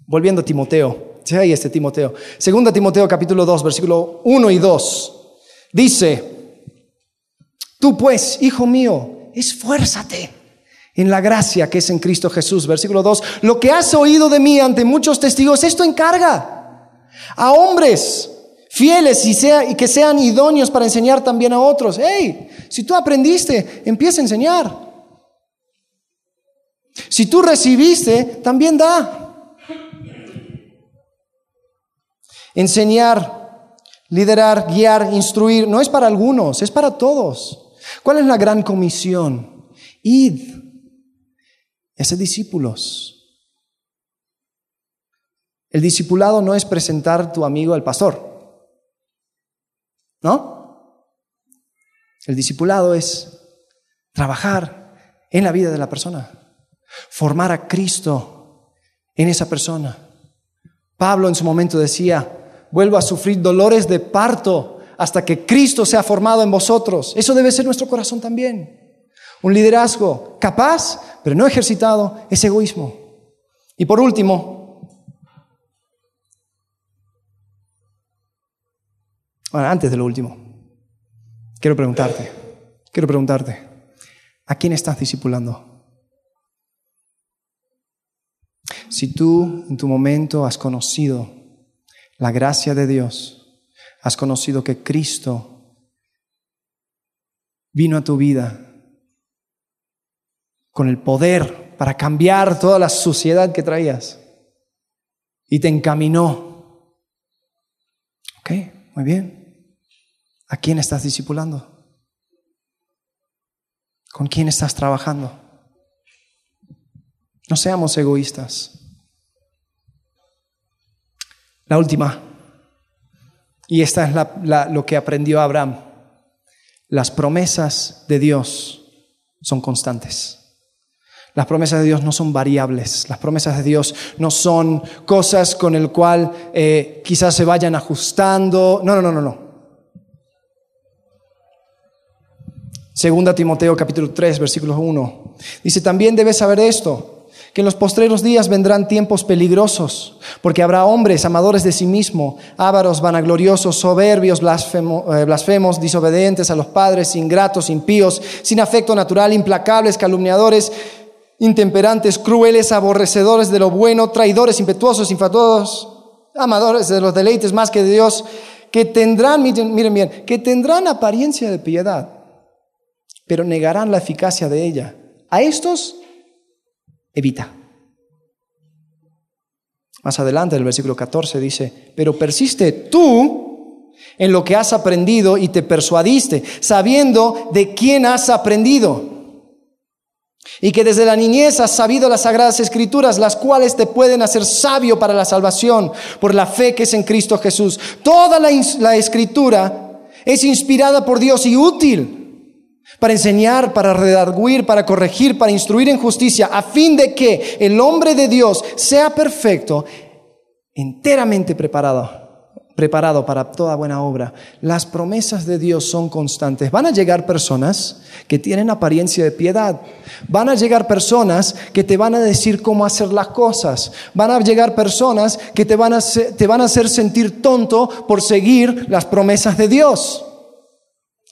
Volviendo a Timoteo, Sí, ahí este Timoteo. Segunda Timoteo capítulo 2, versículo 1 y 2. Dice, tú pues, hijo mío, esfuérzate en la gracia que es en Cristo Jesús. Versículo 2, lo que has oído de mí ante muchos testigos, esto encarga a hombres fieles y, sea, y que sean idóneos para enseñar también a otros. Hey, si tú aprendiste, empieza a enseñar. Si tú recibiste, también da. Enseñar, liderar, guiar, instruir, no es para algunos, es para todos. ¿Cuál es la gran comisión? Id, ese discípulos. El discipulado no es presentar tu amigo al pastor, ¿no? El discipulado es trabajar en la vida de la persona, formar a Cristo en esa persona. Pablo en su momento decía, vuelvo a sufrir dolores de parto hasta que Cristo sea formado en vosotros. Eso debe ser nuestro corazón también. Un liderazgo capaz, pero no ejercitado, es egoísmo. Y por último, bueno, antes de lo último, quiero preguntarte, quiero preguntarte, ¿a quién estás discipulando? Si tú en tu momento has conocido la gracia de Dios, has conocido que Cristo vino a tu vida con el poder para cambiar toda la suciedad que traías y te encaminó. Ok, muy bien. ¿A quién estás discipulando? ¿Con quién estás trabajando? No seamos egoístas. La última, y esta es lo que aprendió Abraham, las promesas de Dios son constantes. Las promesas de Dios no son variables, las promesas de Dios no son cosas con el cual eh, quizás se vayan ajustando. No, no, no, no, no. Segunda Timoteo capítulo 3, versículo 1. Dice, también debes saber esto que en los postreros días vendrán tiempos peligrosos, porque habrá hombres amadores de sí mismo, ávaros, vanagloriosos, soberbios, eh, blasfemos, disobedientes a los padres, ingratos, impíos, sin afecto natural, implacables, calumniadores, intemperantes, crueles, aborrecedores de lo bueno, traidores, impetuosos, infatuados, amadores de los deleites más que de Dios, que tendrán, miren bien, que tendrán apariencia de piedad, pero negarán la eficacia de ella. A estos evita. Más adelante, el versículo 14 dice, pero persiste tú en lo que has aprendido y te persuadiste, sabiendo de quién has aprendido. Y que desde la niñez has sabido las sagradas escrituras, las cuales te pueden hacer sabio para la salvación por la fe que es en Cristo Jesús. Toda la, la escritura es inspirada por Dios y útil para enseñar, para redarguir, para corregir, para instruir en justicia, a fin de que el hombre de Dios sea perfecto, enteramente preparado, preparado para toda buena obra. Las promesas de Dios son constantes. Van a llegar personas que tienen apariencia de piedad. Van a llegar personas que te van a decir cómo hacer las cosas. Van a llegar personas que te van a, te van a hacer sentir tonto por seguir las promesas de Dios.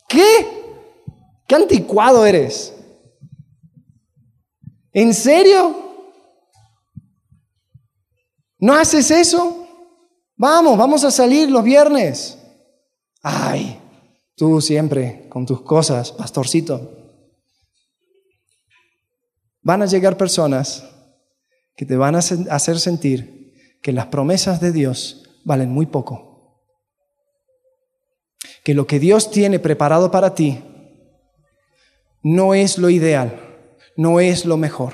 ¿Qué? ¿Qué anticuado eres? ¿En serio? ¿No haces eso? Vamos, vamos a salir los viernes. Ay, tú siempre con tus cosas, pastorcito. Van a llegar personas que te van a hacer sentir que las promesas de Dios valen muy poco. Que lo que Dios tiene preparado para ti no es lo ideal, no es lo mejor.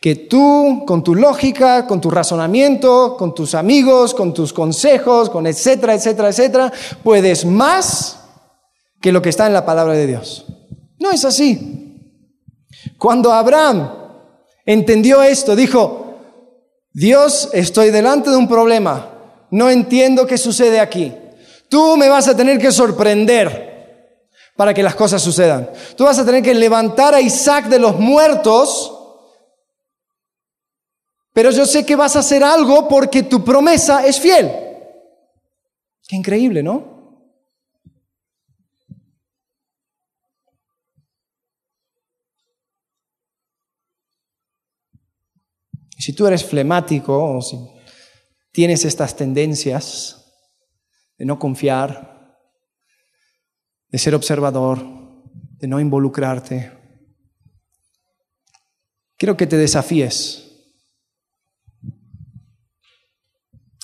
Que tú, con tu lógica, con tu razonamiento, con tus amigos, con tus consejos, con etcétera, etcétera, etcétera, puedes más que lo que está en la palabra de Dios. No es así. Cuando Abraham entendió esto, dijo, Dios, estoy delante de un problema, no entiendo qué sucede aquí. Tú me vas a tener que sorprender para que las cosas sucedan. Tú vas a tener que levantar a Isaac de los muertos Pero yo sé que vas a hacer algo porque tu promesa es fiel. Qué increíble, ¿no? Si tú eres flemático o si tienes estas tendencias de no confiar, de ser observador, de no involucrarte, quiero que te desafíes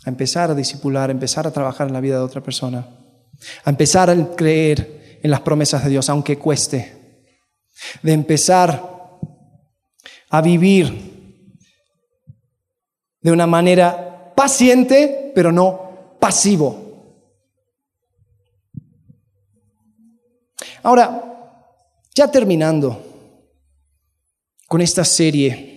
a empezar a discipular, a empezar a trabajar en la vida de otra persona, a empezar a creer en las promesas de Dios, aunque cueste, de empezar a vivir de una manera paciente, pero no pasivo. Ahora, ya terminando con esta serie,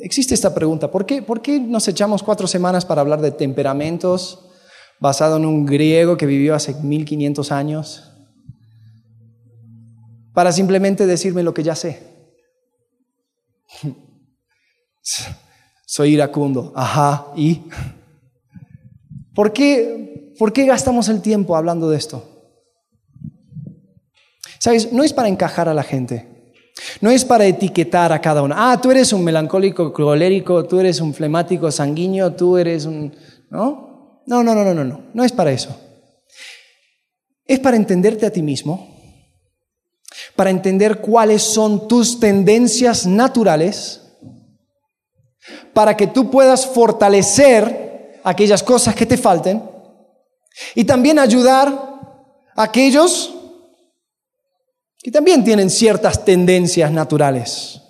existe esta pregunta, ¿por qué, ¿por qué nos echamos cuatro semanas para hablar de temperamentos basado en un griego que vivió hace 1500 años? Para simplemente decirme lo que ya sé. Soy iracundo. Ajá, ¿y? ¿Por qué, ¿Por qué gastamos el tiempo hablando de esto? ¿Sabes? No es para encajar a la gente. No es para etiquetar a cada uno. Ah, tú eres un melancólico colérico, tú eres un flemático sanguíneo, tú eres un... ¿No? No, no, no, no, no, no. No es para eso. Es para entenderte a ti mismo, para entender cuáles son tus tendencias naturales para que tú puedas fortalecer aquellas cosas que te falten y también ayudar a aquellos que también tienen ciertas tendencias naturales.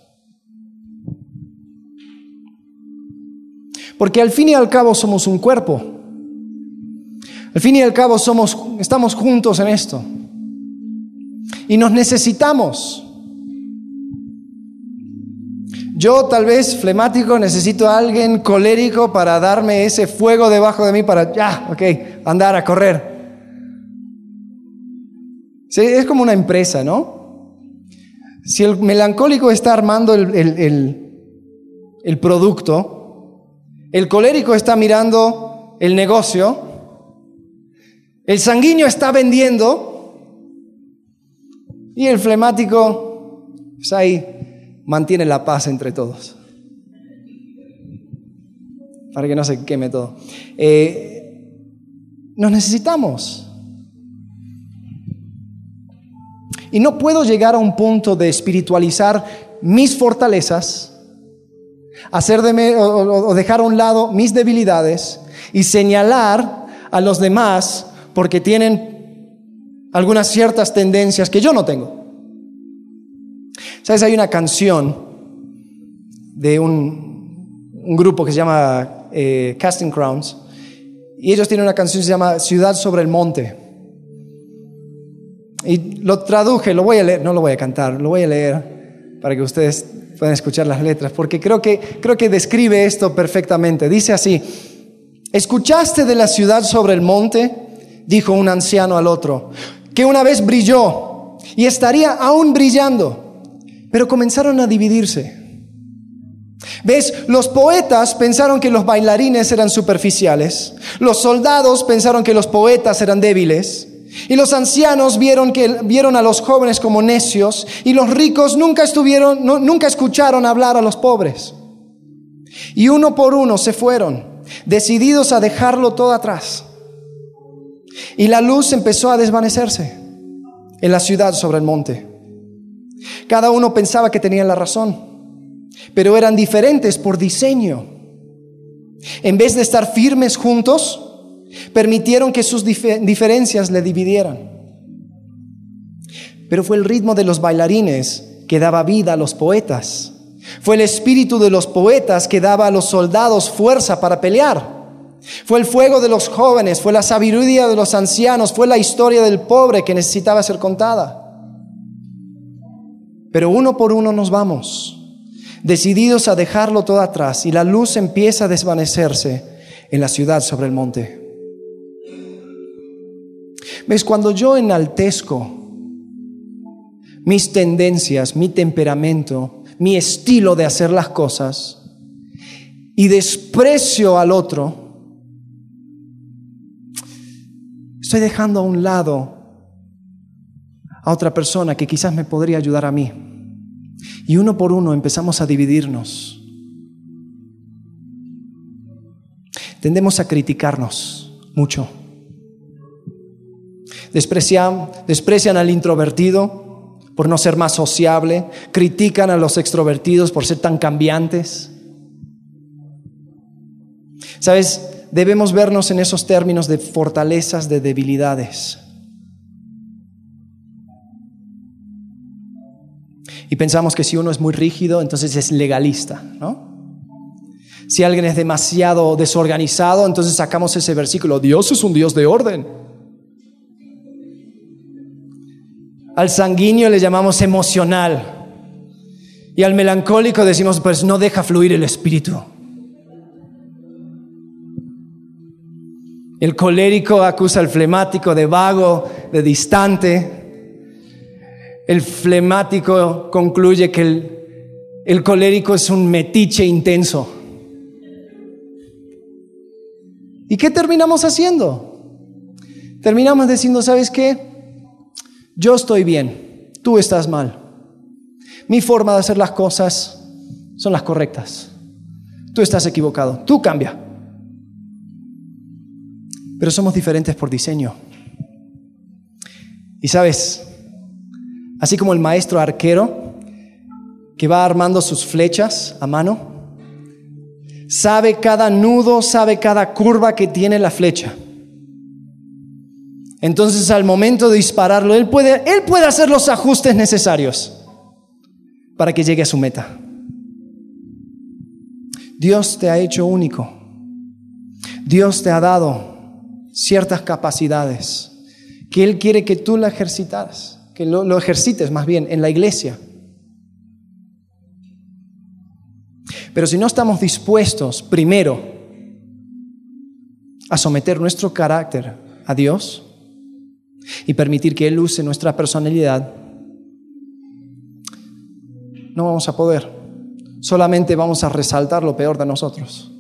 Porque al fin y al cabo somos un cuerpo. Al fin y al cabo somos, estamos juntos en esto. Y nos necesitamos. Yo tal vez flemático necesito a alguien colérico para darme ese fuego debajo de mí para, ya, ok, andar a correr. Es como una empresa, ¿no? Si el melancólico está armando el, el producto, el colérico está mirando el negocio, el sanguíneo está vendiendo y el flemático está ahí mantiene la paz entre todos. Para que no se queme todo. Eh, nos necesitamos. Y no puedo llegar a un punto de espiritualizar mis fortalezas, hacer de o, o dejar a un lado mis debilidades y señalar a los demás porque tienen algunas ciertas tendencias que yo no tengo. ¿Sabes? Hay una canción de un, grupo que se llama eh, Casting Crowns y ellos tienen una canción que se llama Ciudad sobre el Monte. Y lo traduje, lo voy a leer, no lo voy a cantar, lo voy a leer para que ustedes puedan escuchar las letras, porque creo que, creo que describe esto perfectamente. Dice así, ¿escuchaste de la ciudad sobre el monte? Dijo un anciano al otro, que una vez brilló y estaría aún brillando pero comenzaron a dividirse. ¿Ves? Los poetas pensaron que los bailarines eran superficiales, los soldados pensaron que los poetas eran débiles, y los ancianos vieron, que, vieron a los jóvenes como necios, y los ricos nunca, estuvieron, nunca escucharon hablar a los pobres. Y uno por uno se fueron, decididos a dejarlo todo atrás. Y la luz empezó a desvanecerse en la ciudad sobre el monte. Cada uno pensaba que tenían la razón, pero eran diferentes por diseño. En vez de estar firmes juntos, permitieron que sus diferencias le dividieran. Pero fue el ritmo de los bailarines que daba vida a los poetas. Fue el espíritu de los poetas que daba a los soldados fuerza para pelear. Fue el fuego de los jóvenes, fue la sabiduría de los ancianos, fue la historia del pobre que necesitaba ser contada. Pero uno por uno nos vamos, decididos a dejarlo todo atrás y la luz empieza a desvanecerse en la ciudad sobre el monte. ¿Ves? Cuando yo enaltezco mis tendencias, mi temperamento, mi estilo de hacer las cosas y desprecio al otro, estoy dejando a un lado a otra persona que quizás me podría ayudar a mí. Y uno por uno empezamos a dividirnos. Tendemos a criticarnos mucho. Desprecian, desprecian al introvertido por no ser más sociable, critican a los extrovertidos por ser tan cambiantes. Sabes, debemos vernos en esos términos de fortalezas, de debilidades. Y pensamos que si uno es muy rígido, entonces es legalista, ¿no? Si alguien es demasiado desorganizado, entonces sacamos ese versículo, Dios es un Dios de orden. Al sanguíneo le llamamos emocional. Y al melancólico decimos, pues no deja fluir el espíritu. El colérico acusa al flemático de vago, de distante. El flemático concluye que el, el colérico es un metiche intenso. ¿Y qué terminamos haciendo? Terminamos diciendo, ¿sabes qué? Yo estoy bien, tú estás mal. Mi forma de hacer las cosas son las correctas. Tú estás equivocado, tú cambia. Pero somos diferentes por diseño. Y sabes, así como el maestro arquero que va armando sus flechas a mano, sabe cada nudo, sabe cada curva que tiene la flecha. Entonces al momento de dispararlo, él puede, él puede hacer los ajustes necesarios para que llegue a su meta. Dios te ha hecho único. Dios te ha dado ciertas capacidades que Él quiere que tú la ejercitas, que lo, ejercites más bien en la iglesia. Pero si no estamos dispuestos, primero, a someter nuestro carácter a Dios y permitir que Él use nuestra personalidad, no vamos a poder. Solamente vamos a resaltar lo peor de nosotros.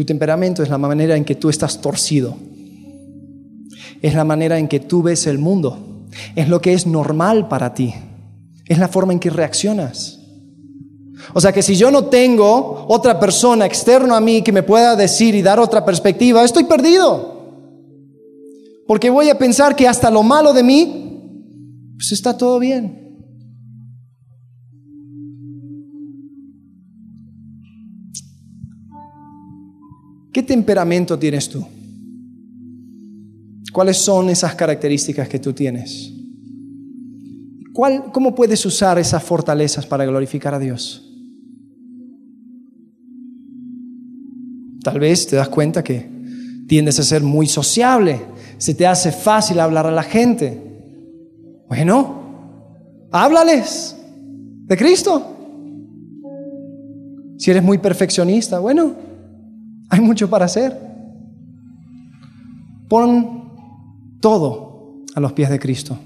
Tu temperamento es la manera en que tú estás torcido. Es la manera en que tú ves el mundo es lo que es normal para ti, es la forma en que reaccionas. O sea que si yo no tengo otra persona externa a mí que me pueda decir y dar otra perspectiva, estoy perdido. Porque voy a pensar que hasta lo malo de mí, pues está todo bien. ¿Qué temperamento tienes tú? ¿Cuáles son esas características que tú tienes? ¿Cuál, ¿Cómo puedes usar esas fortalezas para glorificar a Dios? Tal vez te das cuenta que tiendes a ser muy sociable, se te hace fácil hablar a la gente. Bueno, háblales de Cristo. Si eres muy perfeccionista, bueno, hay mucho para hacer. Pon todo a los pies de Cristo.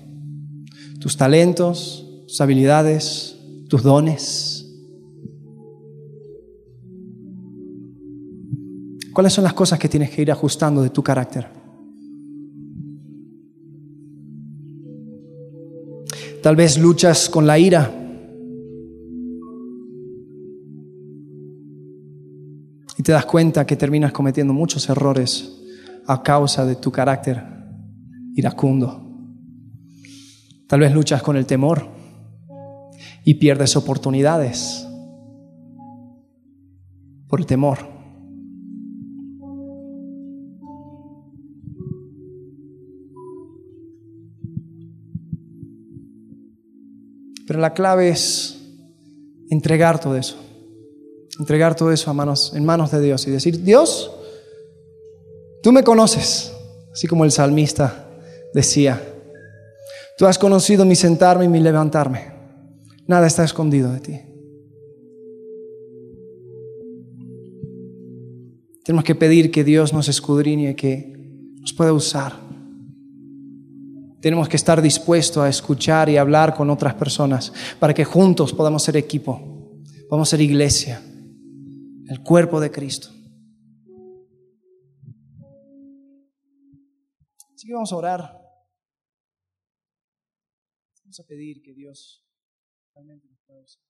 Tus talentos, tus habilidades, tus dones. ¿Cuáles son las cosas que tienes que ir ajustando de tu carácter? Tal vez luchas con la ira. Te das cuenta que terminas cometiendo muchos errores a causa de tu carácter iracundo. Tal vez luchas con el temor y pierdes oportunidades por el temor. Pero la clave es entregar todo eso. Entregar todo eso a manos, en manos de Dios y decir, Dios, tú me conoces, así como el salmista decía, tú has conocido mi sentarme y mi levantarme. Nada está escondido de ti. Tenemos que pedir que Dios nos escudriñe, que nos pueda usar. Tenemos que estar dispuestos a escuchar y hablar con otras personas para que juntos podamos ser equipo, podamos ser iglesia, el cuerpo de Cristo. Así que vamos a orar. Vamos a pedir que Dios realmente nos pueda usar.